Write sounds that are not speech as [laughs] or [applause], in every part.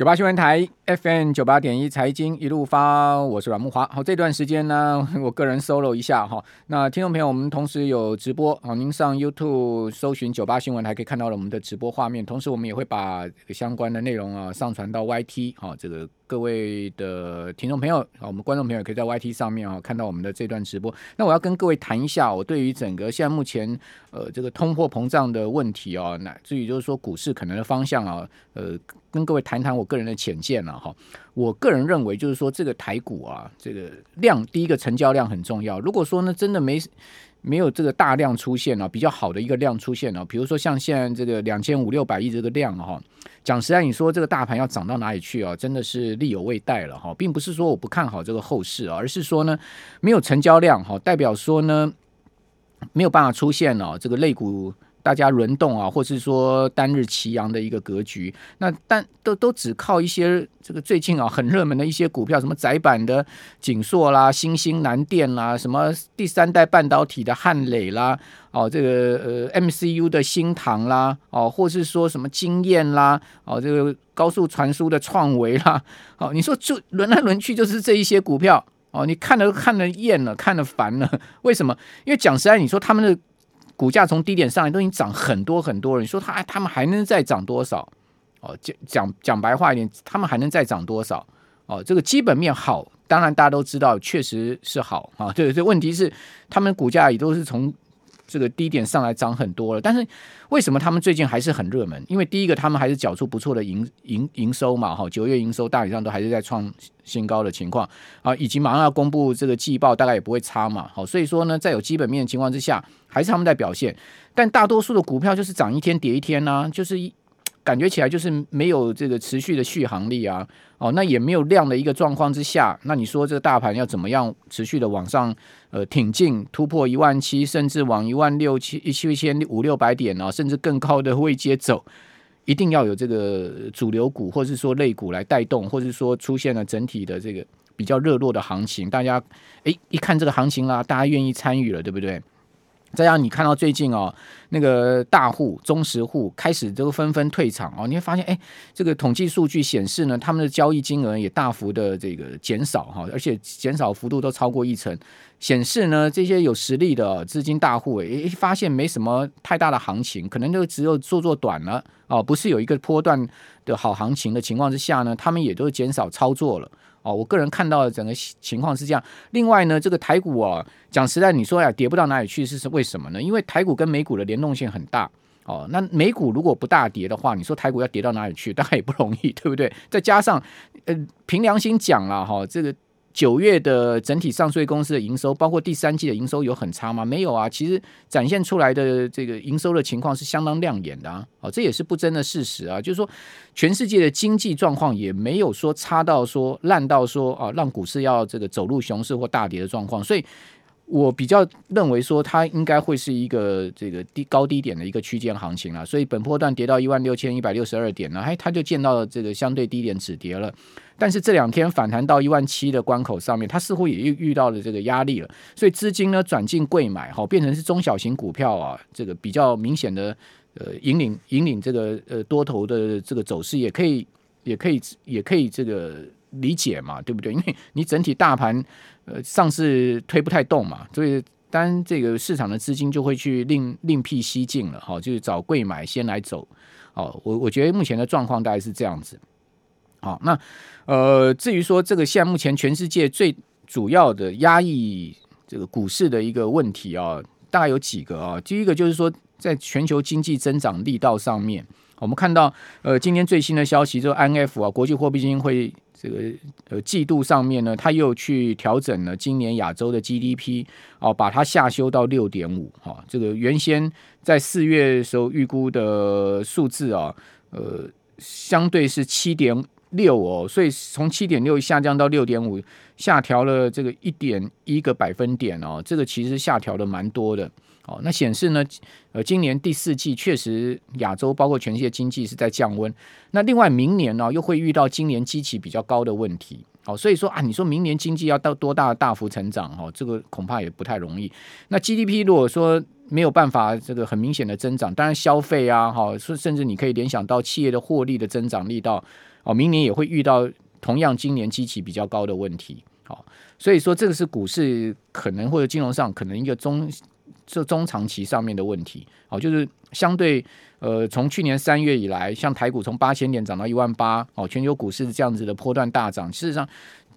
九八新闻台 FM 九八点一财经一路发，我是阮木华。好，这段时间呢，[laughs] 我个人 solo 一下哈。那听众朋友，我们同时有直播啊，您上 YouTube 搜寻九八新闻，还可以看到了我们的直播画面。同时，我们也会把相关的内容啊上传到 YT 哈，这个。各位的听众朋友啊，我们观众朋友可以在 YT 上面啊看到我们的这段直播。那我要跟各位谈一下，我对于整个现在目前呃这个通货膨胀的问题啊，乃至于就是说股市可能的方向啊，呃，跟各位谈谈我个人的浅见了哈。我个人认为就是说这个台股啊，这个量第一个成交量很重要。如果说呢真的没没有这个大量出现啊，比较好的一个量出现啊，比如说像现在这个两千五六百亿这个量哈，讲实在，你说这个大盘要涨到哪里去啊？真的是力有未逮了哈，并不是说我不看好这个后市啊，而是说呢，没有成交量哈，代表说呢没有办法出现了这个类股。大家轮动啊，或是说单日齐扬的一个格局，那但都都只靠一些这个最近啊很热门的一些股票，什么窄板的景硕啦、新兴南电啦，什么第三代半导体的汉磊啦，哦这个呃 MCU 的新唐啦，哦或是说什么晶焱啦，哦这个高速传输的创维啦，哦你说就轮来轮去就是这一些股票哦，你看了看了厌了，看了烦了，为什么？因为讲实在，你说他们的。股价从低点上来都已经涨很多很多了，你说他他们还能再涨多少？哦，讲讲讲白话一点，他们还能再涨多少？哦，这个基本面好，当然大家都知道，确实是好啊。对，对问题是他们股价也都是从。这个低点上来涨很多了，但是为什么他们最近还是很热门？因为第一个，他们还是缴出不错的营营营收嘛，哈，九月营收大体上都还是在创新高的情况啊，以及马上要公布这个季报，大概也不会差嘛，好，所以说呢，在有基本面的情况之下，还是他们在表现，但大多数的股票就是涨一天跌一天呢、就是一。感觉起来就是没有这个持续的续航力啊，哦，那也没有量的一个状况之下，那你说这个大盘要怎么样持续的往上呃挺进突破一万七，甚至往一万六七一七千五六百点啊，甚至更高的位阶走，一定要有这个主流股或是说类股来带动，或是说出现了整体的这个比较热络的行情，大家诶一看这个行情啦，大家愿意参与了，对不对？再让你看到最近哦，那个大户、中实户开始都纷纷退场哦，你会发现，哎，这个统计数据显示呢，他们的交易金额也大幅的这个减少哈，而且减少幅度都超过一成，显示呢，这些有实力的资金大户，哎，发现没什么太大的行情，可能就只有做做短了哦，不是有一个波段的好行情的情况之下呢，他们也都减少操作了。哦，我个人看到的整个情况是这样。另外呢，这个台股啊，讲实在，你说呀，跌不到哪里去，是是为什么呢？因为台股跟美股的联动性很大。哦，那美股如果不大跌的话，你说台股要跌到哪里去，[laughs] 大概也不容易，对不对？再加上，呃，凭良心讲了哈，这个。九月的整体上税公司的营收，包括第三季的营收有很差吗？没有啊，其实展现出来的这个营收的情况是相当亮眼的啊，哦，这也是不争的事实啊，就是说全世界的经济状况也没有说差到说烂到说啊，让股市要这个走入熊市或大跌的状况，所以。我比较认为说，它应该会是一个这个低高低点的一个区间行情了，所以本波段跌到一万六千一百六十二点呢，哎，它就见到了这个相对低点止跌了。但是这两天反弹到一万七的关口上面，它似乎也遇遇到了这个压力了，所以资金呢转进柜买，好，变成是中小型股票啊，这个比较明显的呃引领引领这个呃多头的这个走势，也可以也可以也可以这个理解嘛，对不对？[laughs] 因为你整体大盘。呃，上市推不太动嘛，所以当这个市场的资金就会去另另辟蹊径了，哈，就是找贵买先来走，哦，我我觉得目前的状况大概是这样子，好，那呃，至于说这个现在目前全世界最主要的压抑这个股市的一个问题啊，大概有几个啊，第一个就是说在全球经济增长力道上面，我们看到呃今天最新的消息，就 IMF 啊，国际货币基金会。这个呃季度上面呢，他又去调整了今年亚洲的 GDP 哦，把它下修到六点五哈。这个原先在四月时候预估的数字啊，呃，相对是七点六哦，所以从七点六下降到六点五，下调了这个一点一个百分点哦。这个其实下调的蛮多的。哦，那显示呢，呃，今年第四季确实亚洲包括全世界经济是在降温。那另外明年呢，又会遇到今年基期比较高的问题。好，所以说啊，你说明年经济要到多大的大幅成长？哈，这个恐怕也不太容易。那 GDP 如果说没有办法这个很明显的增长。当然消费啊，哈，甚至你可以联想到企业的获利的增长力道，哦，明年也会遇到同样今年基期比较高的问题。好，所以说这个是股市可能或者金融上可能一个中这中长期上面的问题。好，就是相对呃，从去年三月以来，像台股从八千点涨到一万八，哦，全球股市这样子的波段大涨，事实上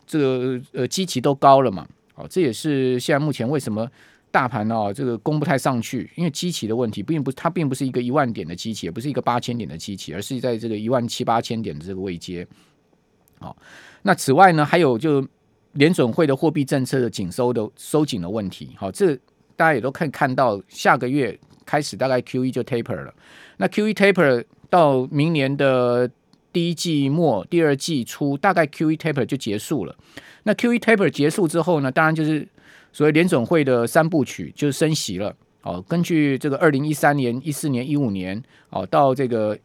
这个呃基期都高了嘛。哦，这也是现在目前为什么大盘哦这个攻不太上去，因为基期的问题，并不它并不是一个一万点的基期，也不是一个八千点的基期，而是在这个一万七八千点的这个位阶。好，那此外呢，还有就联准会的货币政策的紧收的收紧的问题。好，这大家也都可以看到，下个月开始大概 QE 就 taper 了。那 QE taper 到明年的第一季末、第二季初，大概 QE taper 就结束了。那 QE taper 结束之后呢，当然就是所谓联总会的三部曲，就是升息了。哦，根据这个二零一三年、一四年、一五年，哦，到这个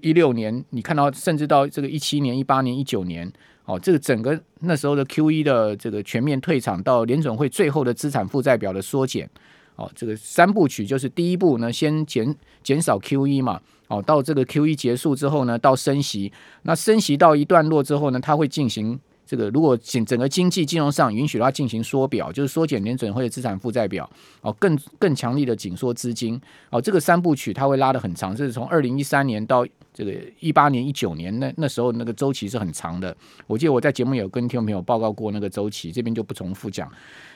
一六年，你看到甚至到这个一七年、一八年、一九年，哦，这个整个那时候的 QE 的这个全面退场，到联准会最后的资产负债表的缩减，哦，这个三部曲就是第一步呢，先减减少 QE 嘛，哦，到这个 QE 结束之后呢，到升息，那升息到一段落之后呢，它会进行。这个如果整整个经济金融上允许它进行缩表，就是缩减联准会的资产负债表，哦，更更强力的紧缩资金，哦，这个三部曲它会拉得很长，这是从二零一三年到这个一八年、一九年，那那时候那个周期是很长的。我记得我在节目有跟听众朋友报告过那个周期，这边就不重复讲。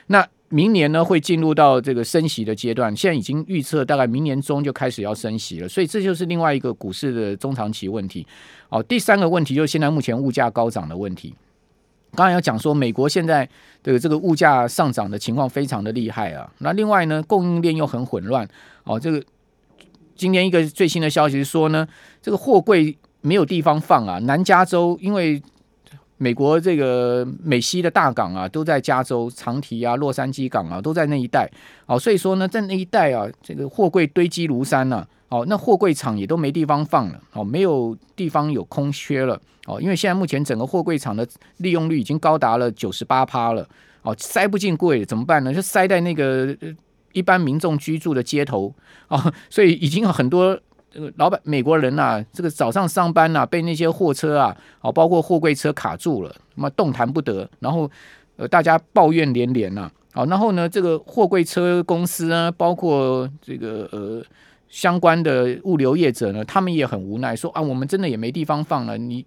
那明年呢会进入到这个升息的阶段，现在已经预测大概明年中就开始要升息了，所以这就是另外一个股市的中长期问题。哦，第三个问题就是现在目前物价高涨的问题。刚才要讲说，美国现在的这个物价上涨的情况非常的厉害啊。那另外呢，供应链又很混乱哦。这个今天一个最新的消息是说呢，这个货柜没有地方放啊。南加州因为美国这个美西的大港啊都在加州，长堤啊、洛杉矶港啊都在那一带哦，所以说呢，在那一带啊，这个货柜堆积如山呐。哦，那货柜场也都没地方放了，哦，没有地方有空缺了，哦，因为现在目前整个货柜场的利用率已经高达了九十八趴了，哦，塞不进柜怎么办呢？就塞在那个一般民众居住的街头，哦，[laughs] 所以已经有很多这个老板美国人啊，这个早上上班啊，被那些货车啊，哦，包括货柜车卡住了，那么动弹不得，然后呃，大家抱怨连连呐，好，然后呢，这个货柜车公司呢，包括这个呃。相关的物流业者呢，他们也很无奈，说啊，我们真的也没地方放了。你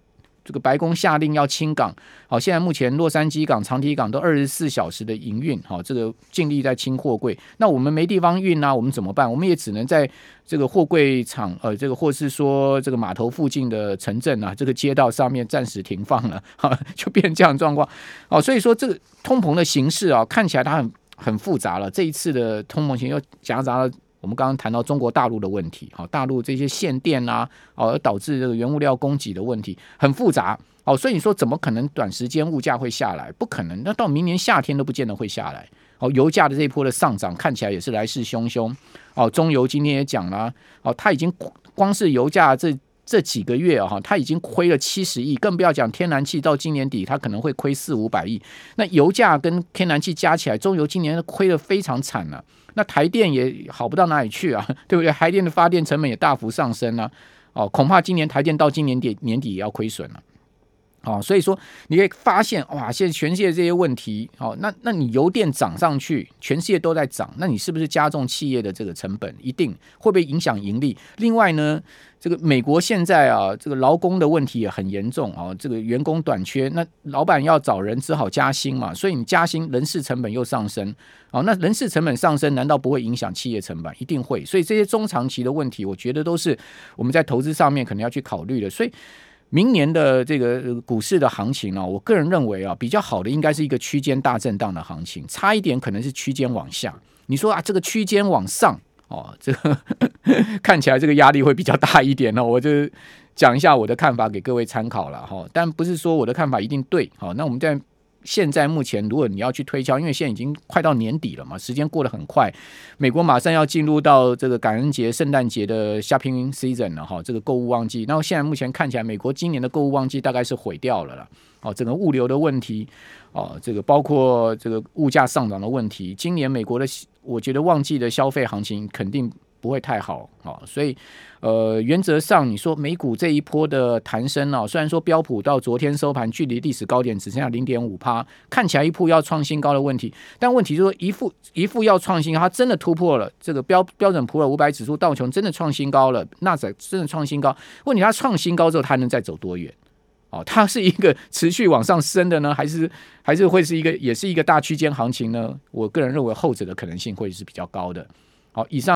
这个白宫下令要清港，好，现在目前洛杉矶港、长堤港都二十四小时的营运，好，这个尽力在清货柜。那我们没地方运啊，我们怎么办？我们也只能在这个货柜场，呃，这个或是说这个码头附近的城镇啊，这个街道上面暂时停放了，哈，就变这样状况。哦，所以说这个通膨的形势啊，看起来它很很复杂了。这一次的通膨型又夹杂了。我们刚刚谈到中国大陆的问题，好，大陆这些限电啊，哦，而导致这个原物料供给的问题很复杂，哦，所以你说怎么可能短时间物价会下来？不可能，那到明年夏天都不见得会下来。哦，油价的这一波的上涨看起来也是来势汹汹。哦，中油今天也讲了，哦，它已经光是油价这这几个月啊，它已经亏了七十亿，更不要讲天然气到今年底它可能会亏四五百亿。那油价跟天然气加起来，中油今年亏的非常惨了。那台电也好不到哪里去啊，对不对？台电的发电成本也大幅上升了，啊，哦，恐怕今年台电到今年底年底也要亏损了，哦，所以说你可以发现，哇，现在全世界这些问题，哦，那那你油电涨上去，全世界都在涨，那你是不是加重企业的这个成本？一定会不会影响盈利？另外呢？这个美国现在啊，这个劳工的问题也很严重啊，这个员工短缺，那老板要找人只好加薪嘛，所以你加薪，人事成本又上升，哦，那人事成本上升，难道不会影响企业成本？一定会，所以这些中长期的问题，我觉得都是我们在投资上面可能要去考虑的。所以明年的这个股市的行情呢，我个人认为啊，比较好的应该是一个区间大震荡的行情，差一点可能是区间往下。你说啊，这个区间往上。哦，这个 [laughs] 看起来这个压力会比较大一点呢，我就讲一下我的看法给各位参考了哈。但不是说我的看法一定对，好，那我们在现在目前，如果你要去推敲，因为现在已经快到年底了嘛，时间过得很快，美国马上要进入到这个感恩节、圣诞节的 shopping season 了哈，这个购物旺季。那现在目前看起来，美国今年的购物旺季大概是毁掉了啦。哦，整个物流的问题，哦，这个包括这个物价上涨的问题，今年美国的我觉得旺季的消费行情肯定。不会太好啊，所以呃，原则上你说美股这一波的弹升啊，虽然说标普到昨天收盘距离历史高点只剩下零点五趴，看起来一副要创新高的问题，但问题就是说一副一副要创新，它真的突破了这个标标准普尔五百指数道琼真的创新高了，纳指真的创新高，问题它创新高之后它能再走多远？哦，它是一个持续往上升的呢，还是还是会是一个也是一个大区间行情呢？我个人认为后者的可能性会是比较高的。好，以上。